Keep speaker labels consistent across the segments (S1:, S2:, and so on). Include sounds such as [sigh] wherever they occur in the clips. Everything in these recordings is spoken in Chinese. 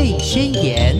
S1: 贝宣言》。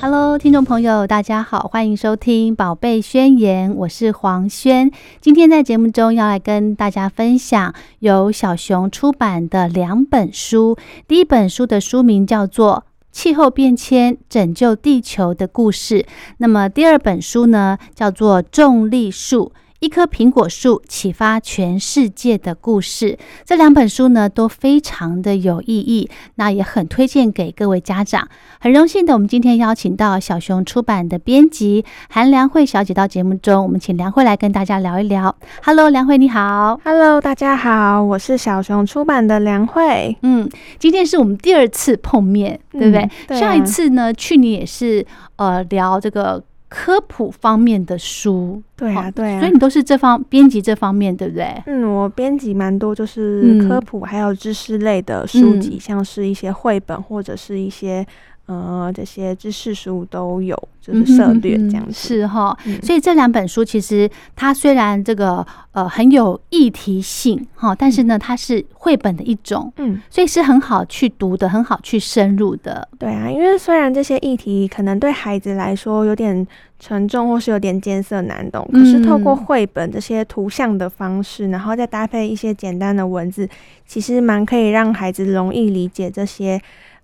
S2: Hello，听众朋友，大家好，欢迎收听《宝贝宣言》，我是黄轩。今天在节目中要来跟大家分享由小熊出版的两本书。第一本书的书名叫做《气候变迁拯救地球的故事》，那么第二本书呢，叫做《重力树》。一棵苹果树启发全世界的故事，这两本书呢都非常的有意义，那也很推荐给各位家长。很荣幸的，我们今天邀请到小熊出版的编辑韩良慧小姐到节目中，我们请良慧来跟大家聊一聊。Hello，良慧你好。
S3: Hello，大家好，我是小熊出版的良慧。
S2: 嗯，今天是我们第二次碰面，对不对？上一次呢，去年也是呃聊这个。科普方面的书，
S3: 对啊，对啊，
S2: 所以你都是这方编辑这方面，对不对？
S3: 嗯，我编辑蛮多，就是科普还有知识类的书籍，像是一些绘本或者是一些。呃，这些知识书都有，就是涉略这样子
S2: 是哈。所以这两本书其实它虽然这个呃很有议题性哈，但是呢它是绘本的一种，嗯，所以是很好去读的，很好去深入的。
S3: 对啊，因为虽然这些议题可能对孩子来说有点沉重，或是有点艰涩难懂，可是透过绘本这些图像的方式，然后再搭配一些简单的文字，其实蛮可以让孩子容易理解这些。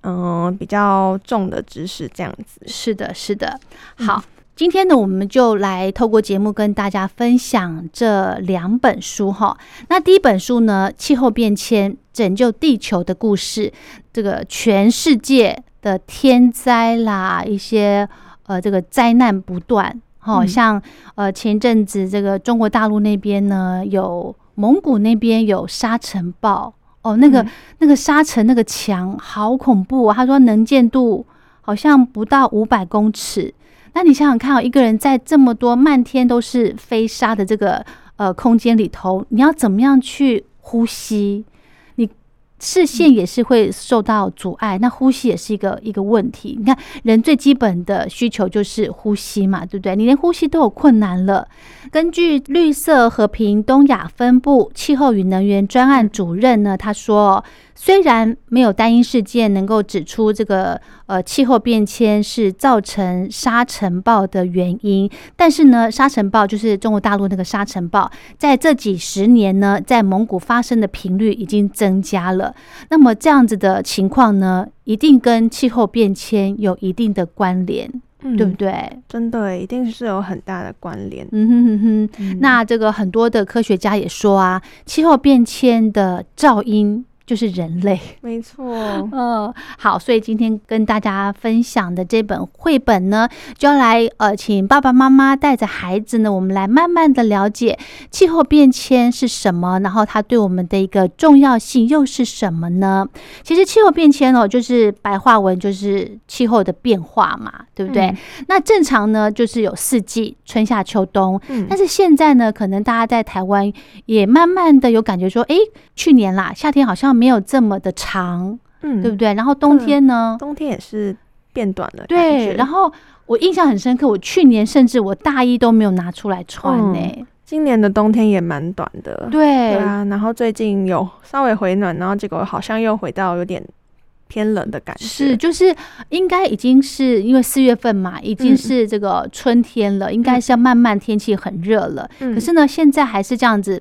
S3: 嗯，比较重的知识这样子，
S2: 是的，是的。好，今天呢，我们就来透过节目跟大家分享这两本书哈。那第一本书呢，《气候变迁拯救地球的故事》，这个全世界的天灾啦，一些呃，这个灾难不断，好像呃，前阵子这个中国大陆那边呢，有蒙古那边有沙尘暴。哦，那个那个沙尘那个墙好恐怖，他说能见度好像不到五百公尺。那你想想看，哦，一个人在这么多漫天都是飞沙的这个呃空间里头，你要怎么样去呼吸？视线也是会受到阻碍，那呼吸也是一个一个问题。你看，人最基本的需求就是呼吸嘛，对不对？你连呼吸都有困难了。根据绿色和平东亚分部气候与能源专案主任呢，他说。虽然没有单一事件能够指出这个呃气候变迁是造成沙尘暴的原因，但是呢，沙尘暴就是中国大陆那个沙尘暴，在这几十年呢，在蒙古发生的频率已经增加了。那么这样子的情况呢，一定跟气候变迁有一定的关联，对不对？
S3: 真的，一定是有很大的关联。
S2: 嗯哼哼哼。那这个很多的科学家也说啊，气候变迁的噪音。就是人类，
S3: 没错。[laughs]
S2: 嗯，好，所以今天跟大家分享的这本绘本呢，就要来呃，请爸爸妈妈带着孩子呢，我们来慢慢的了解气候变迁是什么，然后它对我们的一个重要性又是什么呢？其实气候变迁哦，就是白话文就是气候的变化嘛，对不对？那正常呢，就是有四季，春夏秋冬。嗯，但是现在呢，可能大家在台湾也慢慢的有感觉说，哎，去年啦，夏天好像。没有这么的长，嗯，对不对？然后冬天呢？
S3: 冬天也是变短了。
S2: 对，然后我印象很深刻，我去年甚至我大衣都没有拿出来穿呢。
S3: 今年的冬天也蛮短的，
S2: 对
S3: 啊。然后最近有稍微回暖，然后结果好像又回到有点偏冷的感觉。
S2: 是，就是应该已经是因为四月份嘛，已经是这个春天了，应该是要慢慢天气很热了。可是呢，现在还是这样子。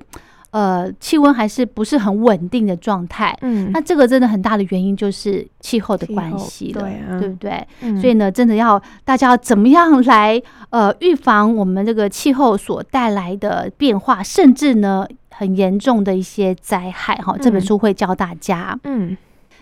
S2: 呃，气温还是不是很稳定的状态，嗯，那这个真的很大的原因就是气候的关系了，对不对？所以呢，真的要大家要怎么样来呃预防我们这个气候所带来的变化，甚至呢很严重的一些灾害哈。这本书会教大家，嗯。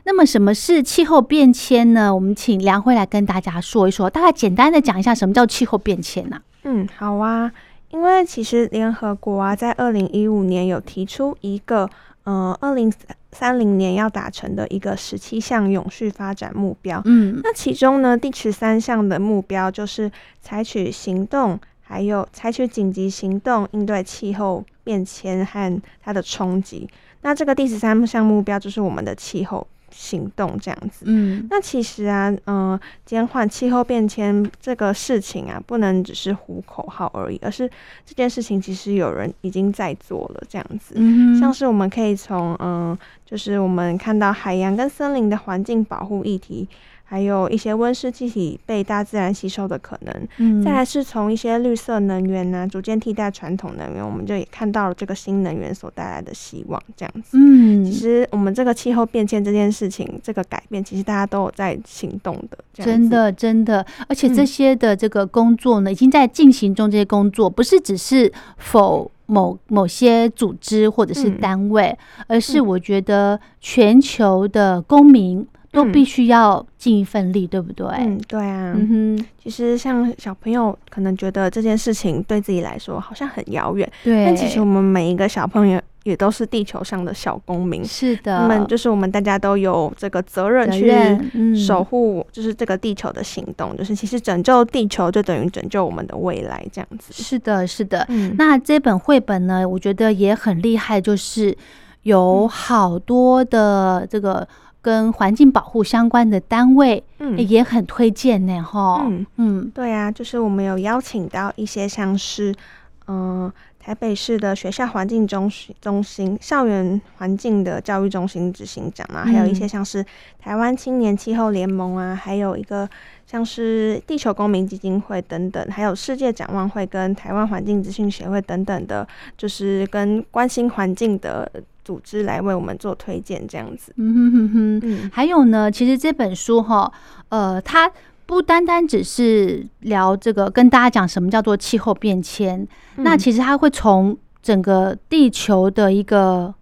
S2: 那么什么是气候变迁呢？我们请梁辉来跟大家说一说，大概简单的讲一下什么叫气候变迁呢？
S3: 嗯，好啊。因为其实联合国啊，在二零一五年有提出一个，呃，二零三零年要达成的一个十七项永续发展目标。嗯，那其中呢，第十三项的目标就是采取行动，还有采取紧急行动应对气候变迁和它的冲击。那这个第十三项目标就是我们的气候行动这样子。嗯，那其实啊，嗯，减缓气候变迁这个事情啊，不能只是呼口号而已，而是这件事情其实有人已经在做了这样子。嗯，像是我们可以从嗯，就是我们看到海洋跟森林的环境保护议题。还有一些温室气体被大自然吸收的可能，嗯，再来是从一些绿色能源呢，逐渐替代传统能源，我们就也看到了这个新能源所带来的希望，这样子。嗯，其实我们这个气候变迁这件事情，这个改变，其实大家都有在行动的，
S2: 真的真的，而且这些的这个工作呢，已经在进行中。这些工作不是只是否某某些组织或者是单位，而是我觉得全球的公民。都必须要尽一份力，对不对？
S3: 嗯，对啊。嗯哼，其实像小朋友可能觉得这件事情对自己来说好像很遥远，
S2: 对。
S3: 但其实我们每一个小朋友也都是地球上的小公民，
S2: 是的。
S3: 他们就是我们大家都有这个责任去守护，就是这个地球的行动，就是其实拯救地球就等于拯救我们的未来，这样子。
S2: 是的，是的。嗯，那这本绘本呢，我觉得也很厉害，就是有好多的这个。跟环境保护相关的单位，嗯，也很推荐呢，哈，
S3: 嗯。嗯，对啊，就是我们有邀请到一些像是，嗯，台北市的学校环境中中心、校园环境的教育中心执行长啊，还有一些像是台湾青年气候联盟啊，还有一个像是地球公民基金会等等，还有世界展望会跟台湾环境资讯协会等等的，就是跟关心环境的。组织来为我们做推荐，这样子。嗯哼
S2: 哼哼。还有呢，其实这本书哈，呃，它不单单只是聊这个，跟大家讲什么叫做气候变迁。那其实它会从整个地球的一个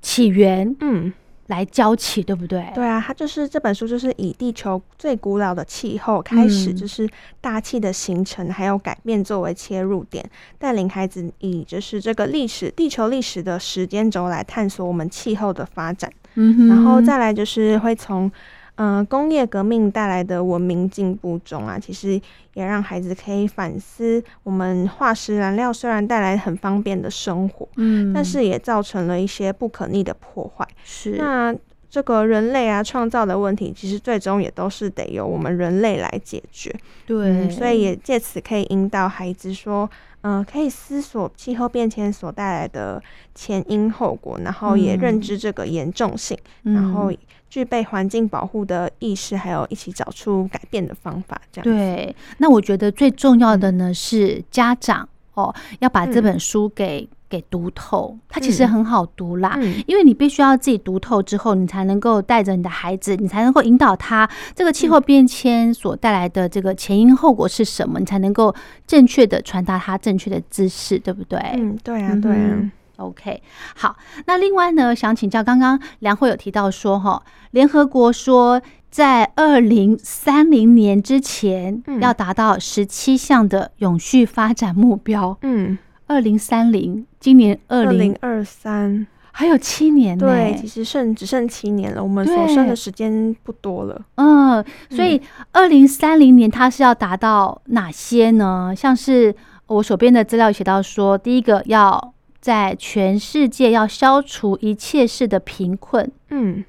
S2: 起源，嗯。来交起，对不对？
S3: 对啊，它就是这本书，就是以地球最古老的气候开始，就是大气的形成还有改变作为切入点，带领孩子以就是这个历史地球历史的时间轴来探索我们气候的发展。嗯，然后再来就是会从。嗯，工业革命带来的文明进步中啊，其实也让孩子可以反思，我们化石燃料虽然带来很方便的生活，嗯，但是也造成了一些不可逆的破坏。
S2: 是，
S3: 那这个人类啊创造的问题，其实最终也都是得由我们人类来解决。
S2: 对，
S3: 所以也借此可以引导孩子说，嗯，可以思索气候变迁所带来的前因后果，然后也认知这个严重性，然后。具备环境保护的意识，还有一起找出改变的方法，这样
S2: 对。那我觉得最重要的呢是家长哦，要把这本书给给读透。它其实很好读啦，因为你必须要自己读透之后，你才能够带着你的孩子，你才能够引导他这个气候变迁所带来的这个前因后果是什么，你才能够正确的传达他正确的知识，对不对？
S3: 嗯，对啊，对啊。
S2: OK，好，那另外呢，想请教，刚刚梁慧有提到说，哈，联合国说在二零三零年之前要达到十七项的永续发展目标。嗯，二零三零，今年二零
S3: 二三，
S2: 还有七年
S3: 呢。对，其实剩只剩七年了，我们所剩的时间不多了。嗯，
S2: 所以二零三零年它是要达到哪些呢？像是我手边的资料写到说，第一个要。在全世界要消除一切式的贫困，
S3: 嗯，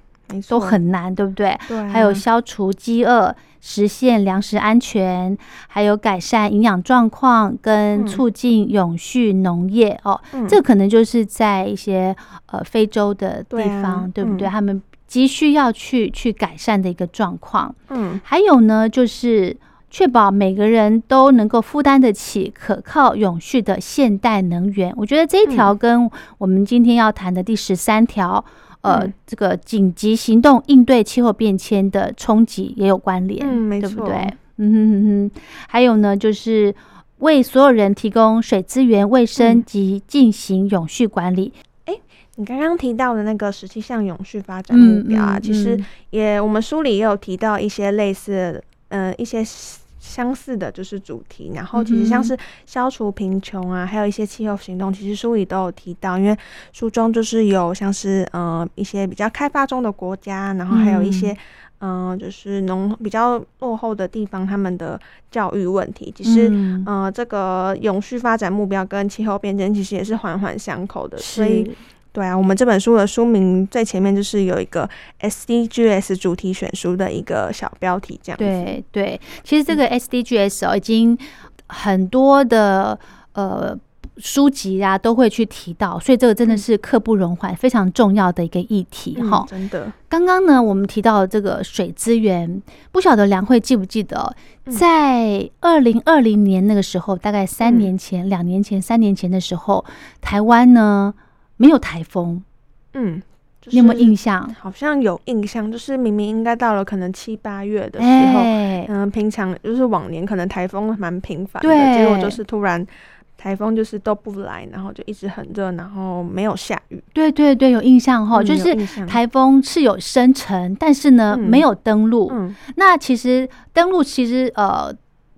S2: 都很难，对不对？
S3: 对。
S2: 还有消除饥饿，实现粮食安全，还有改善营养状况，跟促进永续农业哦。这可能就是在一些呃非洲的地方，对不对？他们急需要去去改善的一个状况。嗯。还有呢，就是。确保每个人都能够负担得起可靠、永续的现代能源。我觉得这一条跟我们今天要谈的第十三条，呃，这个紧急行动应对气候变迁的冲击也有关联，
S3: 嗯，没
S2: 错，对不对？嗯哼哼哼。还有呢，就是为所有人提供水资源、卫生及进行永续管理。
S3: 哎，你刚刚提到的那个十七项永续发展目标啊，其实也我们书里也有提到一些类似，嗯，一些。相似的就是主题，然后其实像是消除贫穷啊，还有一些气候行动，其实书里都有提到。因为书中就是有像是呃一些比较开发中的国家，然后还有一些嗯就是农比较落后的地方，他们的教育问题，其实呃这个永续发展目标跟气候变迁其实也是环环相扣的，所以。对啊，我们这本书的书名最前面就是有一个 SDGs 主题选书的一个小标题，这样。
S2: 对对，其实这个 SDGs 哦，已经很多的呃。书籍啊都会去提到，所以这个真的是刻不容缓、非常重要的一个议题哈。
S3: 真的，
S2: 刚刚呢，我们提到这个水资源，不晓得梁慧记不记得，在二零二零年那个时候，大概三年前、两年前、三年前的时候，台湾呢没有台风。
S3: 嗯，
S2: 你有没有印象？
S3: 好像有印象，就是明明应该到了可能七八月的时候，嗯，平常就是往年可能台风蛮频繁的，结果就是突然。台风就是都不来，然后就一直很热，然后没有下雨。
S2: 对对对，有印象哈，就是台风是有生成，但是呢没有登陆。那其实登陆其实呃，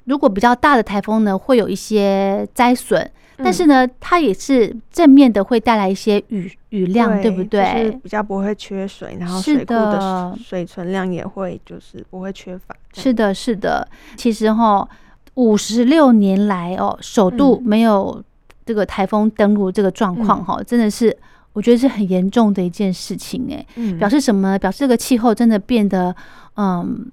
S2: 如果比较大的台风呢，会有一些灾损，但是呢，它也是正面的，会带来一些雨雨量，对不对是？
S3: 比较不会缺水，然后水库的水存量也会就是不会缺乏。
S2: 是的，是的，其实哈。五十六年来哦，首度没有这个台风登陆这个状况哈，真的是我觉得是很严重的一件事情哎。表示什么？表示这个气候真的变得嗯。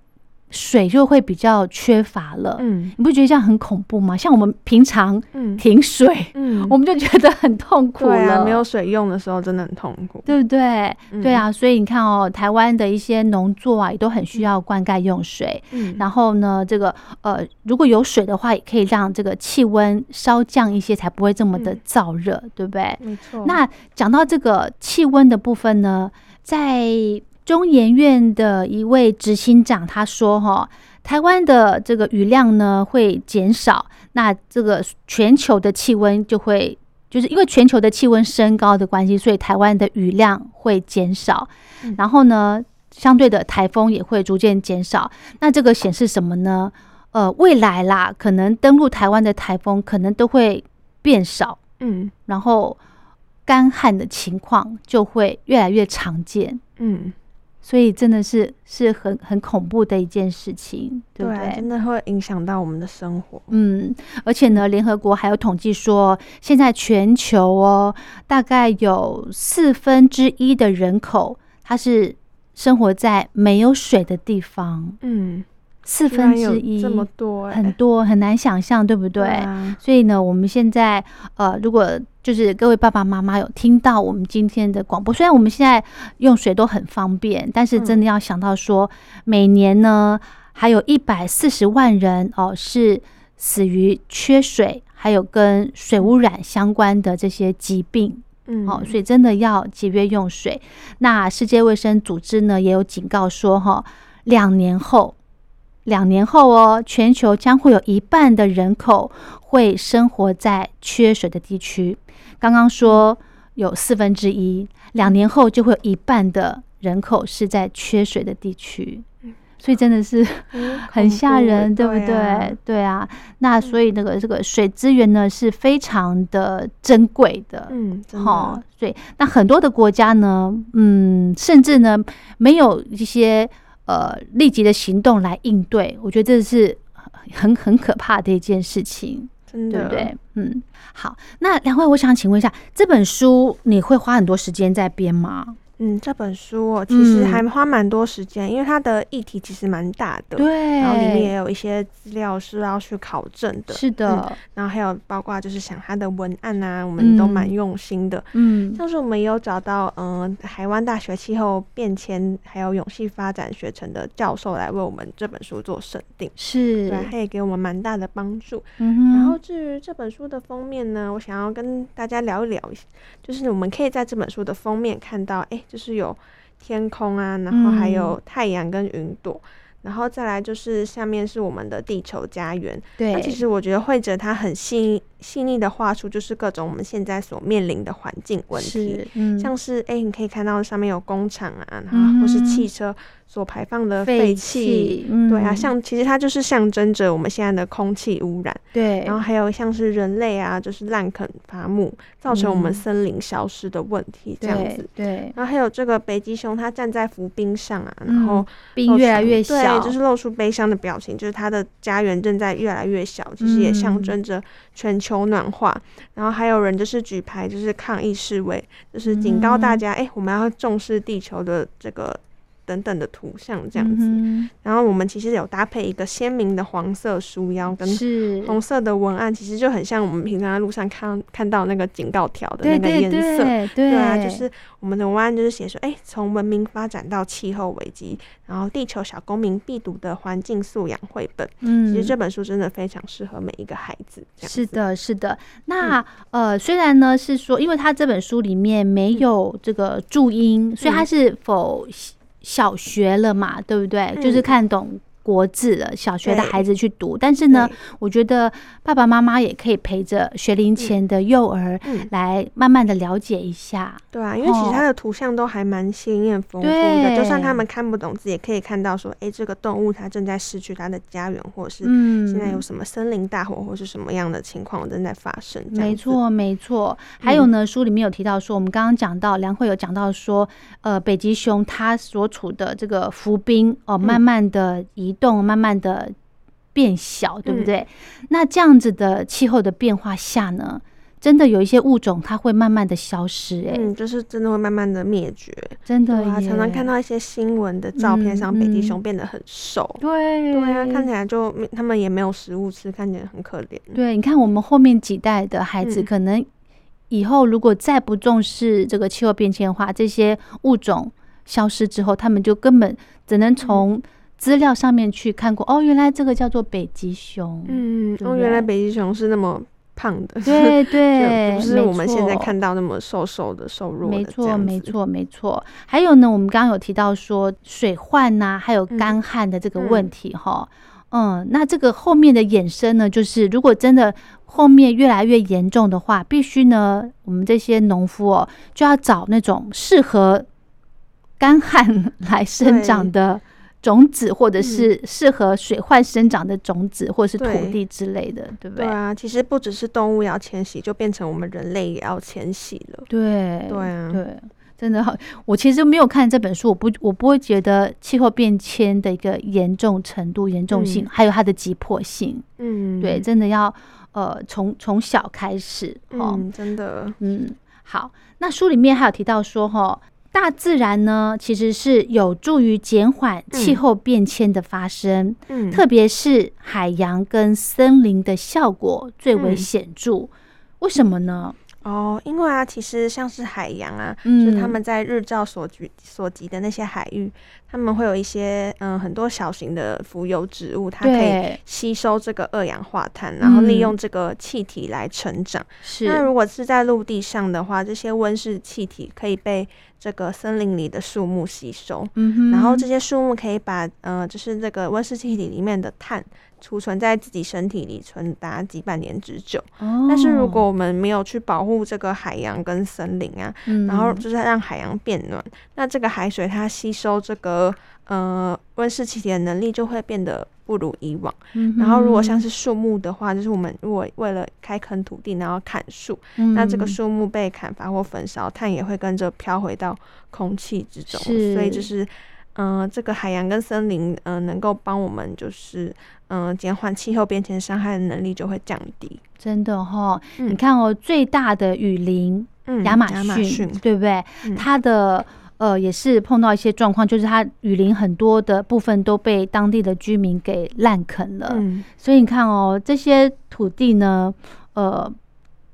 S2: 水就会比较缺乏了，嗯，你不觉得这样很恐怖吗？像我们平常停水，嗯，[laughs] 我们就觉得很痛苦了。
S3: 没有水用的时候，真的很痛苦，
S2: 对不对？对啊，所以你看哦，台湾的一些农作啊，也都很需要灌溉用水。嗯，然后呢，这个呃，如果有水的话，也可以让这个气温稍降一些，才不会这么的燥热，对不对？
S3: 没错。
S2: 那讲到这个气温的部分呢，在中研院的一位执行长他说：“哈，台湾的这个雨量呢会减少，那这个全球的气温就会，就是因为全球的气温升高的关系，所以台湾的雨量会减少。然后呢，相对的台风也会逐渐减少。那这个显示什么呢？呃，未来啦，可能登陆台湾的台风可能都会变少。嗯，然后干旱的情况就会越来越常见。嗯。”所以真的是是很很恐怖的一件事情，对不对？
S3: 真的会影响到我们的生活。
S2: 嗯，而且呢，联合国还有统计说，现在全球哦，大概有四分之一的人口，它是生活在没有水的地方。嗯。四分之一
S3: 这么多，
S2: 很多很难想象，对不对？所以呢，我们现在呃，如果就是各位爸爸妈妈有听到我们今天的广播，虽然我们现在用水都很方便，但是真的要想到说，每年呢还有一百四十万人哦是死于缺水，还有跟水污染相关的这些疾病。嗯，哦，所以真的要节约用水。那世界卫生组织呢也有警告说，哈，两年后。两年后哦，全球将会有一半的人口会生活在缺水的地区。刚刚说有四分之一，两年后就会有一半的人口是在缺水的地区，所以真的是 [laughs] 很吓人，对不对？对啊，那所以那个这个水资源呢是非常的珍贵的，
S3: 嗯，好，
S2: 所以那很多的国家呢，嗯，甚至呢没有一些。呃，立即的行动来应对，我觉得这是很很可怕的一件事情，对不对？嗯，好，那两位，我想请问一下，这本书你会花很多时间在编吗？
S3: 嗯，这本书哦其实还花蛮多时间，因为它的议题其实蛮大的，
S2: 对，
S3: 然后里面也有一些资料是要去考证的，
S2: 是的，
S3: 然后还有包括就是想它的文案啊，我们都蛮用心的，嗯，像是我们也有找到嗯，台湾大学气候变迁还有永续发展学程的教授来为我们这本书做审定，
S2: 是
S3: 对，他也给我们蛮大的帮助。嗯然后至于这本书的封面呢，我想要跟大家聊一聊，就是我们可以在这本书的封面看到，哎。就是有天空啊，然后还有太阳跟云朵，然后再来就是下面是我们的地球家园。
S2: 对，
S3: 那其实我觉得绘者他很细细腻的画出，就是各种我们现在所面临的环境问题，像是哎，你可以看到上面有工厂啊，然后或是汽车。所排放的废气，对啊，像其实它就是象征着我们现在的空气污染，
S2: 对。
S3: 然后还有像是人类啊，就是滥垦伐木，造成我们森林消失的问题，这样子。
S2: 对。
S3: 然后还有这个北极熊，它站在浮冰上啊，然后
S2: 冰越来越小，
S3: 对，就是露出悲伤的表情，就是它的家园正在越来越小，其实也象征着全球暖化。然后还有人就是举牌，就是抗议示威，就是警告大家，哎，我们要重视地球的这个。等等的图像这样子，然后我们其实有搭配一个鲜明的黄色书腰跟红色的文案，其实就很像我们平常在路上看看到那个警告条的那个颜色，对啊，就是我们的文案就是写说，哎，从文明发展到气候危机，然后地球小公民必读的环境素养绘本，嗯，其实这本书真的非常适合每一个孩子。
S2: 是的，是的。那呃，虽然呢是说，因为他这本书里面没有这个注音，所以它是否。小学了嘛，对不对？就是看懂。国字了，小学的孩子去读，但是呢，我觉得爸爸妈妈也可以陪着学龄前的幼儿来慢慢的了解一下。
S3: 对啊，因为其实它的图像都还蛮鲜艳丰富的，就算他们看不懂字，也可以看到说，哎，这个动物它正在失去它的家园，或者是现在有什么森林大火，或是什么样的情况正在发生。
S2: 没错，没错。还有呢，书里面有提到说，我们刚刚讲到梁慧有讲到说，呃，北极熊它所处的这个浮冰哦，慢慢的移。动慢慢的变小，对不对？那这样子的气候的变化下呢，真的有一些物种它会慢慢的消失，哎，
S3: 嗯，就是真的会慢慢的灭绝，
S2: 真的
S3: 啊，常常看到一些新闻的照片上，北极熊变得很瘦，
S2: 对，
S3: 对啊，看起来就他们也没有食物吃，看起来很可怜。
S2: 对，你看我们后面几代的孩子，可能以后如果再不重视这个气候变迁的话，这些物种消失之后，他们就根本只能从。资料上面去看过哦，原来这个叫做北极熊。
S3: 嗯，哦，原来北极熊是那么胖的，
S2: 对对，[laughs]
S3: 不是我们现在看到那么瘦瘦的、瘦弱的。
S2: 没错，没错，没错。还有呢，我们刚刚有提到说水患呐，还有干旱的这个问题哈。嗯，那这个后面的衍生呢，就是如果真的后面越来越严重的话，必须呢，我们这些农夫哦，就要找那种适合干旱来生长的。种子，或者是适合水患生长的种子，或者是土地之类的，对不对？
S3: 对啊，其实不只是动物要迁徙，就变成我们人类也要迁徙了。
S2: 对，
S3: 对啊，
S2: 对，真的好。我其实没有看这本书，我不，我不会觉得气候变迁的一个严重程度、严重性，还有它的急迫性。嗯，对，真的要呃，从从小开始。
S3: 嗯，真的。
S2: 嗯，好。那书里面还有提到说，哈。大自然呢，其实是有助于减缓气候变迁的发生，嗯，特别是海洋跟森林的效果最为显著。为什么呢？
S3: 哦，因为啊，其实像是海洋啊，就是他们在日照所及所及的那些海域，他们会有一些嗯很多小型的浮游植物，它可以吸收这个二氧化碳，然后利用这个气体来成长。
S2: 是。
S3: 那如果是在陆地上的话，这些温室气体可以被这个森林里的树木吸收，嗯然后这些树木可以把呃就是这个温室气体里面的碳。储存在自己身体里，存达几百年之久。但是如果我们没有去保护这个海洋跟森林啊，然后就是让海洋变暖，那这个海水它吸收这个呃温室气体的能力就会变得不如以往。然后如果像是树木的话，就是我们如果为了开垦土地，然后砍树，那这个树木被砍伐或焚烧，碳也会跟着飘回到空气之中。所以就是嗯，这个海洋跟森林嗯能够帮我们就是。嗯，减缓气候变迁伤害的能力就会降低。
S2: 真的哈，你看哦，最大的雨林，嗯亚马逊，对不对？它的呃也是碰到一些状况，就是它雨林很多的部分都被当地的居民给滥垦了。所以你看哦，这些土地呢，呃，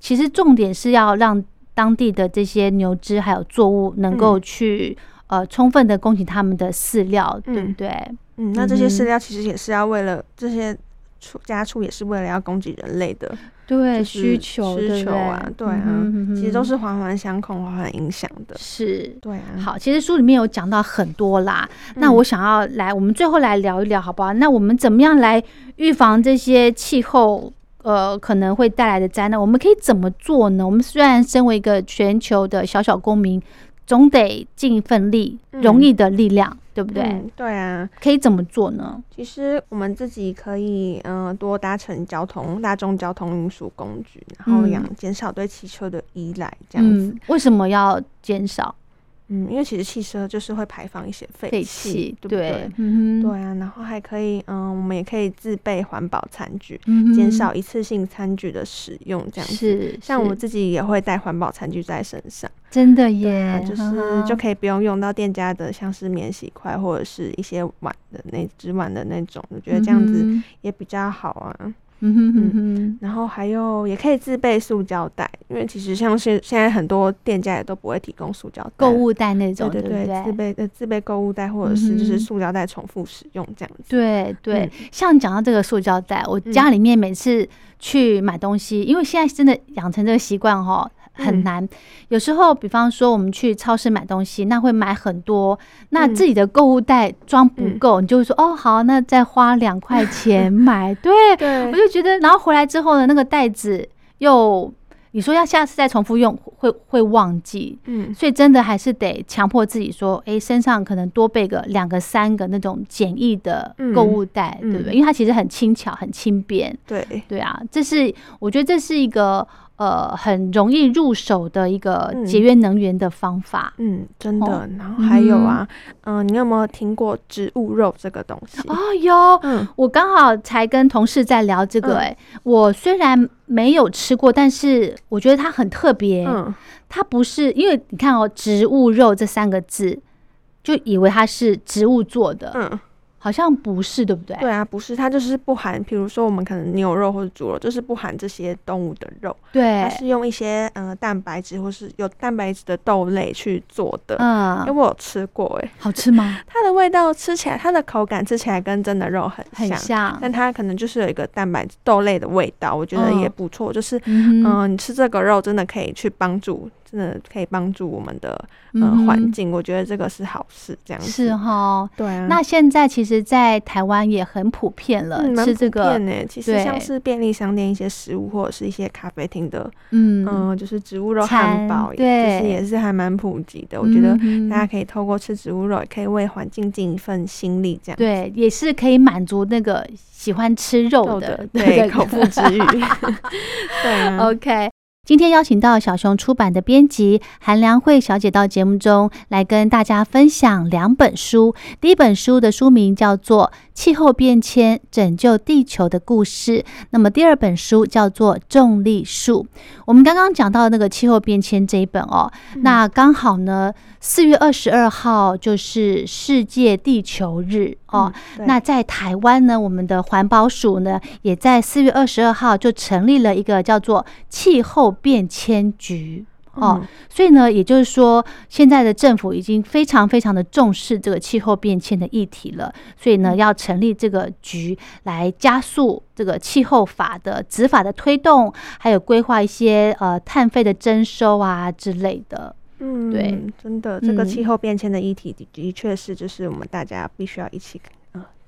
S2: 其实重点是要让当地的这些牛只还有作物能够去呃充分的供给他们的饲料，对不对？
S3: 嗯，那这些饲料其实也是要为了这些畜家畜，也是为了要供给人类的
S2: 对需求
S3: 需求啊，对啊，其实都是环环相扣、环环影响的。
S2: 是，
S3: 对啊。
S2: 好，其实书里面有讲到很多啦。那我想要来，我们最后来聊一聊，好不好？那我们怎么样来预防这些气候呃可能会带来的灾难？我们可以怎么做呢？我们虽然身为一个全球的小小公民。总得尽一份力，容易的力量，对不对？
S3: 对啊，
S2: 可以怎么做呢？
S3: 其实我们自己可以，嗯，多搭乘交通大众交通运输工具，然后养减少对汽车的依赖，这样子。
S2: 为什么要减少？
S3: 嗯，因为其实汽车就是会排放一些废
S2: 废
S3: 气
S2: 气，，
S3: 对不对？
S2: 嗯，
S3: 对啊，然后还可以，嗯，我们也可以自备环保餐具，
S2: 嗯
S3: 减少一次性餐具的使用，这样子。
S2: 是
S3: 像我自己也会带环保餐具在身上，
S2: 真的耶，
S3: 就是就可以不用用到店家的像是免洗筷或者是一些碗的那纸碗的那种，我觉得这样子
S2: 嗯
S3: 也比较好啊。
S2: 哼嗯哼哼哼，
S3: 然后还有也可以自备塑胶袋，因为其实像是现在很多店家也都不会提供塑胶袋。
S2: 购物袋那种，
S3: 对对
S2: 对
S3: 自备呃自备购物袋或者是就是塑胶袋重复使用这样子。
S2: 对对，
S3: 嗯。
S2: 像讲到这个塑胶袋，我家里面每次去买东西，因为现在真的养成这个习惯哈。很
S3: 嗯。
S2: 难，有时候，比方说我们去超市买东西，那会买很多，那
S3: 嗯。
S2: 自己的购物袋装不
S3: 嗯。
S2: 够，你就会说哦好，那再花两块钱买。[laughs] 对，
S3: 对。
S2: 我就觉得，然后回来之后呢，那个袋子又你说要下次再重复用，会会忘记，
S3: 嗯。
S2: 所以真的还是得强迫自己说，哎、身上可能多备个两个、三个那种简易的购物袋，
S3: 嗯
S2: 对不对？因为它其实很轻巧、很轻便，
S3: 对。
S2: 对啊，这是我觉得这是一个呃很容易入手的一个
S3: 嗯
S2: 节约能源的方法。
S3: 嗯真
S2: 哦
S3: 的。然后还有啊，嗯、你有没有听过植物肉这个东西？
S2: 哦，有，
S3: 嗯
S2: 我刚好才跟同事在聊这个、
S3: 嗯
S2: 哎、我虽然没有吃过，但是我觉得它很特别。
S3: 嗯
S2: 它不是因为你看哦，植物肉这三个字，就以为它是植物做的，
S3: 嗯，
S2: 好像不是，对不对？
S3: 对啊，不是，它就是不含，比如说我们可能牛肉或者猪肉，就是不含这些动物的肉，
S2: 对
S3: 它是用一些呃蛋白质或是有蛋白质的豆类去做的。嗯因为
S2: 嗯，
S3: 我有吃过、欸，
S2: 好吃吗？[laughs]
S3: 它的味道吃起来，它的口感吃起来跟真的肉很
S2: 很
S3: 像，但它可能就是有一个蛋白质豆类的味道，我觉得也
S2: 嗯
S3: 不错。就是
S2: 嗯
S3: 你吃这个肉真的可以去帮助，真的可以帮助我们的呃
S2: 嗯哼
S3: 环境，我觉得这个是好事，这样子
S2: 是哈。
S3: 对啊。
S2: 那现在其实，在台湾也很普遍了，吃这个。
S3: 其实像是便利商店一些食物，或者是一些咖啡厅的，
S2: 嗯
S3: 嗯、就是植物肉
S2: 餐
S3: 汉堡，
S2: 对
S3: 其实也是还蛮普及的。我觉得大家可以透过吃植物肉，也可以为环境尽一份心力，这样
S2: 对，也是可以满足那个喜欢吃肉
S3: 肉
S2: 的
S3: 的对口腹之欲。[laughs] 对啊
S2: ，OK。今天邀请到小熊出版的编辑韩良慧小姐到节目中来跟大家分享两本书。第一本书的书名叫做《气候变迁：拯救地球的故事》，那么第二本书叫做《重力树》。我们刚刚讲到那个气候变迁这一本哦，那刚好呢，四月二十二号就是世界地球日哦。
S3: 嗯，
S2: 那在台湾呢，我们的环保署呢，也在四月二十二号就成立了一个叫做气候变迁局。哦，
S3: 嗯。
S2: 所以呢，也就是说，现在的政府已经非常非常的重视这个气候变迁的议题了，所以呢，要成立这个局来加速这个气候法的执法的推动，还有规划一些呃碳费的征收啊之类的。
S3: 嗯，
S2: 对，
S3: 真的，这个
S2: 嗯。
S3: 气候变迁的议题的的确是，就是我们大家必须要一起呃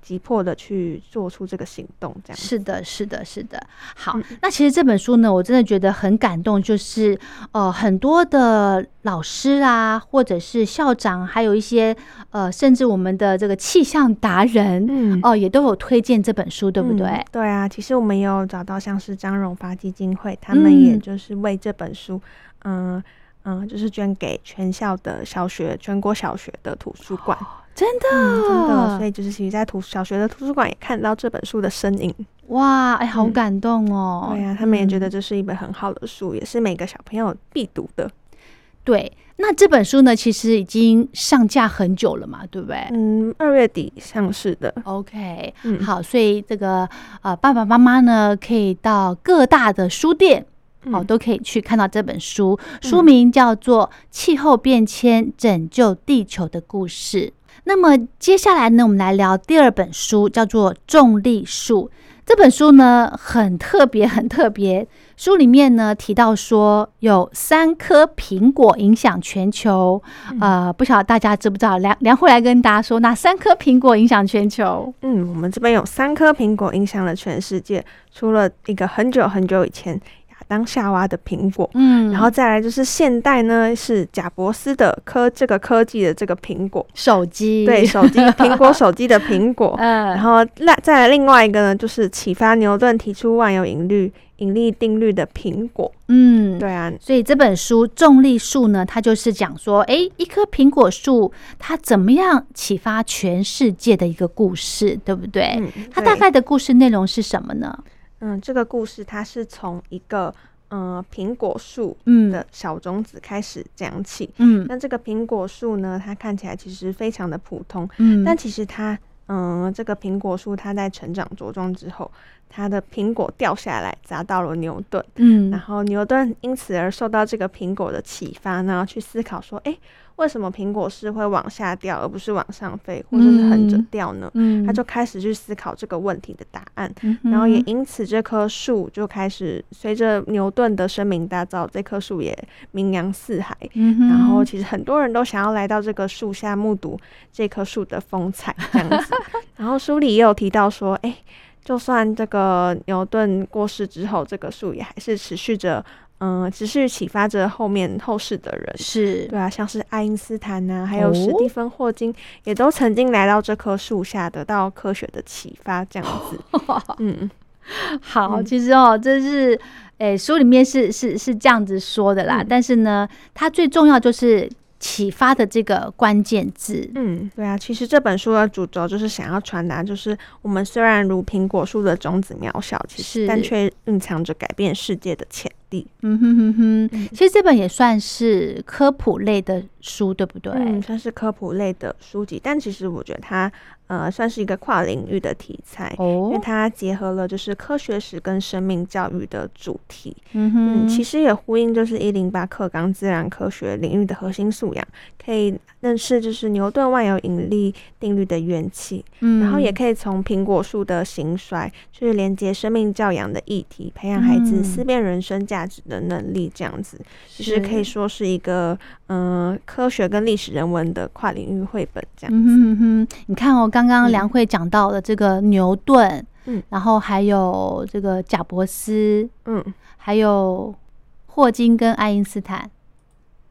S3: 急迫的去做出这个行动，这样
S2: 是的，是的，是的。好，
S3: 嗯
S2: 那其实这本书呢，我真的觉得很感动，就是呃，很多的老师啊，或者是校长，还有一些呃，甚至我们的这个气象达人。
S3: 嗯
S2: 哦，也都有推荐这本书，对不对？
S3: 嗯对啊，其实我们也有找到像是张荣发基金会，他们也
S2: 嗯
S3: 就是为这本书，嗯嗯、就是捐给全校的小学、全国小学的图书馆。
S2: 真的，
S3: 嗯，真的，所以就是其实，在图小学的图书馆也看到这本书的身影。
S2: 哇，哎，好
S3: 嗯
S2: 感动哦。
S3: 对啊，他们也觉得
S2: 嗯
S3: 这是一本很好的书，也是每个小朋友必读的。
S2: 对。那这本书呢，其实已经上架很久了嘛，对不对？
S3: 嗯，二月底上市的。
S2: OK，
S3: 嗯，
S2: 好，所以这个呃，爸爸妈妈呢，可以到各大的书店。哦，
S3: 嗯
S2: 都可以去看到这本书，书名叫做《气候变迁：拯救地球的故事》。那么接下来呢，我们来聊第二本书，叫做《重力树》。这本书呢很特别，很特别。书里面呢提到说，有三颗苹果影响全球。呃，不晓得大家知不知道？梁梁慧来跟大家说，哪三颗苹果影响全球？
S3: 嗯，我们这边有三颗苹果影响了全世界，除了一个很久很久以前亚当夏娃的苹果，嗯，然后再来就是现代呢是贾伯斯的科这个科技的这个苹果。
S2: 手机，
S3: 对，手机 [laughs] 苹果手机的苹果，嗯，然后那再来另外一个呢就是启发牛顿提出万有引力。引力定律的苹果，嗯，对啊，
S2: 所以这本书《重力树》呢，它就是讲说，哎，一棵苹果树它怎么样启发全世界的一个故事，对不对？嗯，它大概的故事内容是什么呢？
S3: 嗯，这个故事它是从一个呃苹果树的小种子开始讲起，嗯，那这个苹果树呢，它看起来其实非常的普通，嗯，但其实它，嗯，这个苹果树它在成长茁壮之后。它的苹果掉下来砸到了牛顿，嗯，然后牛顿因此而受到这个苹果的启发，然后去思考说，哎，为什么苹果是会往下掉，而不是往上飞，或者是横着掉呢？嗯，他就开始去思考这个问题的答案，然后也因此这棵树就开始随着牛顿的声名大噪，这棵树也名扬四海。嗯然后其实很多人都想要来到这个树下目睹这棵树的风采，这样子。[laughs] 然后书里也有提到说，哎。就算这个牛顿过世之后，这个树也还是持续着，嗯，只是启发着后面后世的人。
S2: 是
S3: 对啊，像是爱因斯坦呐，还有史蒂芬霍金，也都曾经来到这棵树下，得到科学的启发。这样子，[laughs]
S2: 嗯，[laughs] 好，其实哦，这是，诶，书里面是是是这样子说的啦。但是呢，它最重要就是。启发的这个关键字，
S3: 嗯，对啊，其实这本书的主轴就是想要传达，就是我们虽然如苹果树的种子渺小，其实但却蕴藏着改变世界的潜力。嗯哼
S2: 哼哼，其实这本也算是科普类的书，对不对？
S3: 嗯，算是科普类的书籍，但其实我觉得它。呃，算是一个跨领域的题材，哦因为它结合了就是科学史跟生命教育的主题。嗯哼，其实也呼应就是一零八课纲自然科学领域的核心素养，可以认识就是牛顿万有引力定律的元气。嗯，然后也可以从苹果树的兴衰去连接生命教养的议题，培养孩子思辨人生价值的能力。这样子，其实可以说是一个嗯科学跟历史人文的跨领域绘本。这样子，嗯
S2: 哼，你看哦，刚。刚刚梁慧讲到了这个牛顿，嗯，然后还有这个贾伯斯，嗯，还有霍金跟爱因斯坦，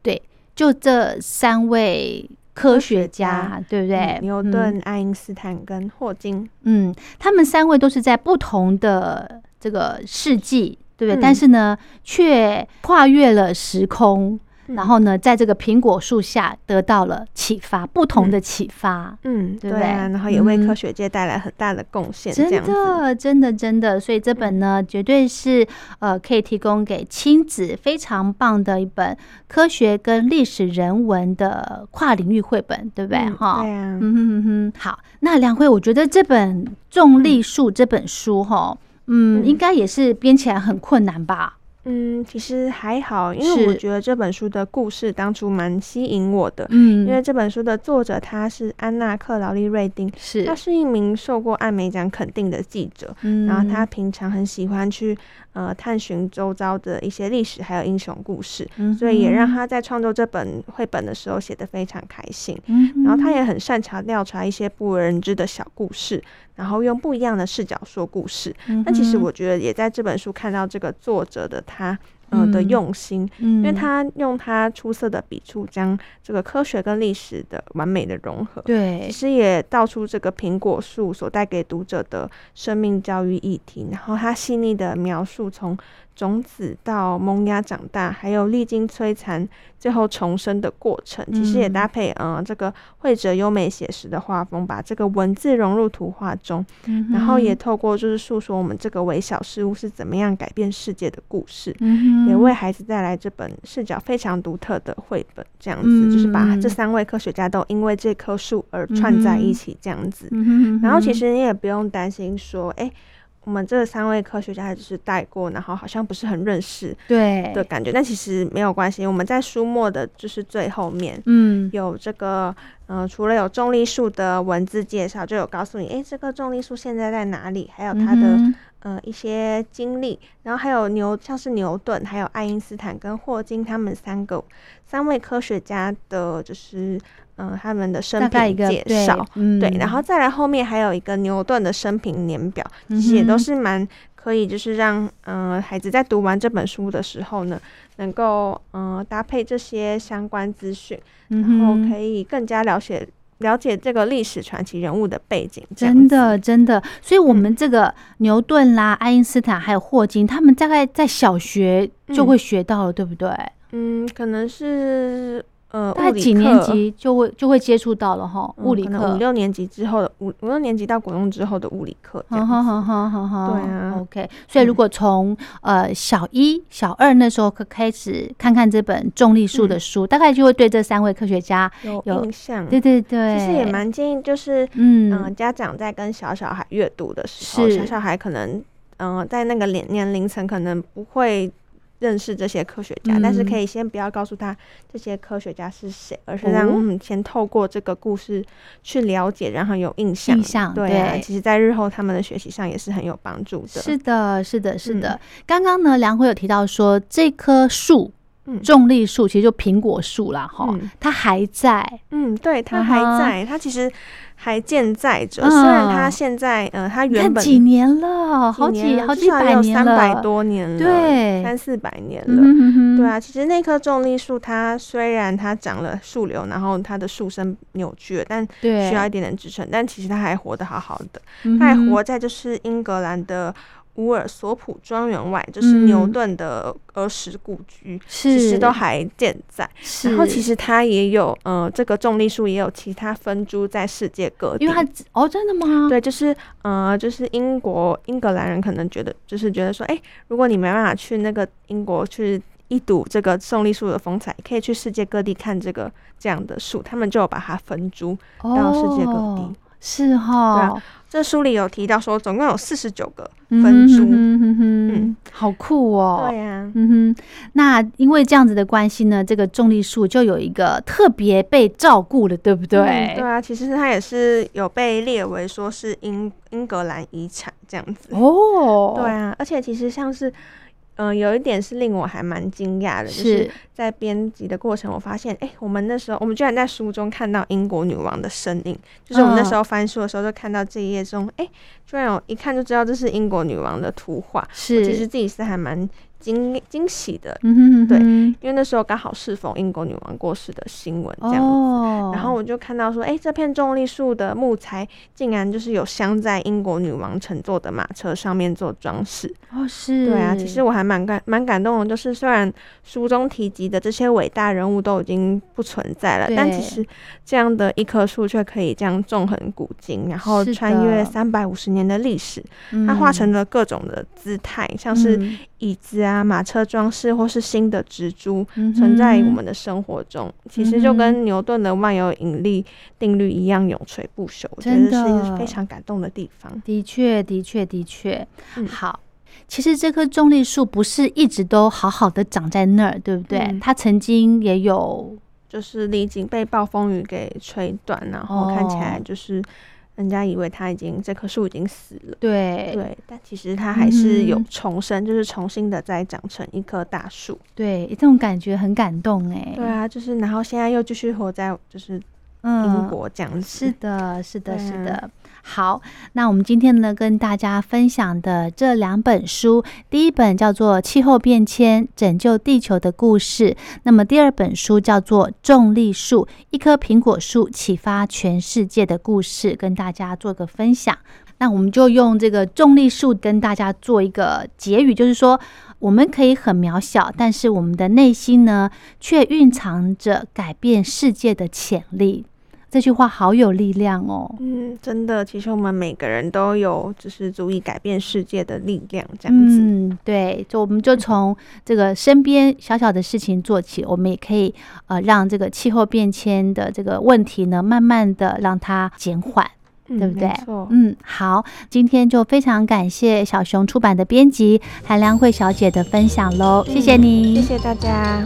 S2: 对，就这三位科学家，对不对？
S3: 牛顿、爱因斯坦跟霍金，
S2: 嗯，他们三位都是在不同的这个世纪，对不对？但是呢，却跨越了时空。然后呢，在这个苹果树下得到了启发，不同的启发，嗯，对不对？
S3: 然后也为科学界带来很大的贡献，
S2: 真的，真的，真的。所以这本呢，绝对是呃，可以提供给亲子非常棒的一本科学跟历史人文的跨领域绘本，对不对？
S3: 哈，对啊，嗯
S2: 哼哼。好，那梁辉，我觉得这本《重力树》这本书，哈，嗯，应该也是编起来很困难吧？
S3: 嗯，其实还好，因为我觉得这本书的故事当初蛮吸引我的。嗯，因为这本书的作者他是安娜克劳利瑞丁，
S2: 是
S3: 他是一名受过艾美奖肯定的记者。嗯，然后他平常很喜欢去呃探寻周遭的一些历史还有英雄故事，所以也让他在创作这本绘本的时候写得非常开心。嗯，然后他也很擅长调查一些不为人知的小故事。然后用不一样的视角说故事，那其实我觉得也在这本书看到这个作者的他。呃的用心，因为他用他出色的笔触，将这个科学跟历史的完美的融合。
S2: 对，
S3: 其实也道出这个苹果树所带给读者的生命教育议题。然后他细腻的描述从种子到萌芽长大，还有历经摧残最后重生的过程。其实也搭配嗯这个绘者优美写实的画风，把这个文字融入图画中，然后也透过就是诉说我们这个微小事物是怎么样改变世界的故事。也为孩子带来这本视角非常独特的绘本，这样子就是把这三位科学家都因为这棵树而串在一起，这样子。然后其实你也不用担心说，哎，我们这三位科学家只是带过，然后好像不是很认识，
S2: 对
S3: 的感觉。但其实没有关系，我们在书末的就是最后面，嗯，有这个，嗯，除了有重力树的文字介绍，就有告诉你，哎，这个重力树现在在哪里，还有它的。呃，一些经历，然后还有牛，像是牛顿，还有爱因斯坦跟霍金他们三个三位科学家的，就是嗯，他们的生平介绍，对，然后再来后面还有一个牛顿的生平年表，其实也都是蛮。可以就是让嗯孩子在读完这本书的时候呢，能够嗯搭配这些相关资讯，然后可以更加了解。了解这个历史传奇人物的背景，
S2: 真的真的，所以我们这个牛顿啦、爱因斯坦还有霍金，他们大概在小学就会学到了，对不对？
S3: 嗯，可能是。呃，
S2: 大概几年级就会就会接触到了哈，物理课
S3: 五六年级之后的五五六年级到国中之后的物理课，
S2: 好好好好好好，
S3: 对啊
S2: ，OK。所以如果从呃小一、小二那时候可开始看看这本重力数的书，大概就会对这三位科学家
S3: 有印象。
S2: 对对对，
S3: 其实也蛮建议，就是嗯，家长在跟小小孩阅读的时候，小小孩可能嗯在那个年年龄层可能不会。认识这些科学家，但是可以先不要告诉他这些科学家是谁，而是让先透过这个故事去了解，然后有印象。
S2: 印象
S3: 对啊，其实，在日后他们的学习上也是很有帮助的。
S2: 是的，是的，是的。刚刚呢，梁辉有提到说，这棵树，重力树，其实就苹果树啦，哈，它还在。
S3: 嗯，对，它还在。它其实。还健在着，虽然他现在，呃，他原本
S2: 几年了，好几好几百年
S3: 了，三百多年了，
S2: 对，
S3: 三四百年了，对啊。其实那棵重力树，它虽然它长了树瘤，然后它的树身扭曲了，但需要一点点支撑，但其实它还活得好好的，它还活在就是英格兰的。乌尔索普庄园外，就是牛顿的儿时故居，其实都还健在。然后，其实它也有，呃，这个重力树也有其他分株在世界各地。
S2: 因为它哦，真的吗？
S3: 对，就是，呃，就是英国英格兰人可能觉得，就是觉得说，哎，如果你没办法去那个英国去一睹这个重力树的风采，可以去世界各地看这个这样的树，他们就把它分株到世界各地。
S2: 是哈，
S3: 这书里有提到说，总共有四十九个分株，
S2: 嗯哼，好酷
S3: 哦。对呀，
S2: 嗯哼，那因为这样子的关系呢，这个重力树就有一个特别被照顾了，对不对？
S3: 对啊，其实它也是有被列为说是英英格兰遗产这样子
S2: 哦。
S3: 对啊，而且其实像是。嗯，有一点是令我还蛮惊讶的，就是在编辑的过程，我发现，哎，我们那时候，我们居然在书中看到英国女王的身影，就是我们那时候翻书的时候，就看到这一页中，哎，居然有一看就知道这是英国女王的图画，
S2: 是，
S3: 其实自己是还蛮。惊惊喜的，
S2: 嗯
S3: 对，因为那时候刚好适逢英国女王过世的新闻这样子，然后我就看到说，哎，这片重力树的木材竟然就是有镶在英国女王乘坐的马车上面做装饰，
S2: 哦，是，
S3: 对啊，其实我还蛮感蛮感动的，就是虽然书中提及的这些伟大人物都已经不存在了，但其实这样的一棵树却可以这样纵横古今，然后穿越三百五十年的历史，它化成了各种的姿态，像是椅子啊。啊，马车装饰或是新的植株存在于我们的生活中，其实就跟牛顿的万有引力定律一样永垂不朽。我觉得是非常感动的地方。
S2: 的确，的确，的确。好，其实这棵重力树不是一直都好好的长在那儿，对不对？它曾经也有，
S3: 就是历经被暴风雨给吹断，然后看起来就是。人家以为他已经这棵树已经死了，
S2: 对
S3: 对，但其实它还是有重生，就是重新的再长成一棵大树。
S2: 对，这种感觉很感动哎。
S3: 对啊，就是然后现在又继续活在就是英国这样子。
S2: 是的，是的，是的。好，那我们今天呢，跟大家分享的这两本书，第一本叫做《气候变迁：拯救地球的故事》，那么第二本书叫做《重力树：一棵苹果树启发全世界的故事》，跟大家做个分享。那我们就用这个重力树跟大家做一个结语，就是说，我们可以很渺小，但是我们的内心呢，却蕴藏着改变世界的潜力。这句话好有力量哦！
S3: 嗯，真的，其实我们每个人都有，就是足以改变世界的力量，这样子。
S2: 嗯，对，就我们就从这个身边小小的事情做起，我们也可以呃，让这个气候变迁的这个问题呢，慢慢的让它减缓，对不对？嗯，好，今天就非常感谢小熊出版的编辑韩良慧小姐的分享喽，谢谢你，
S3: 谢谢大家。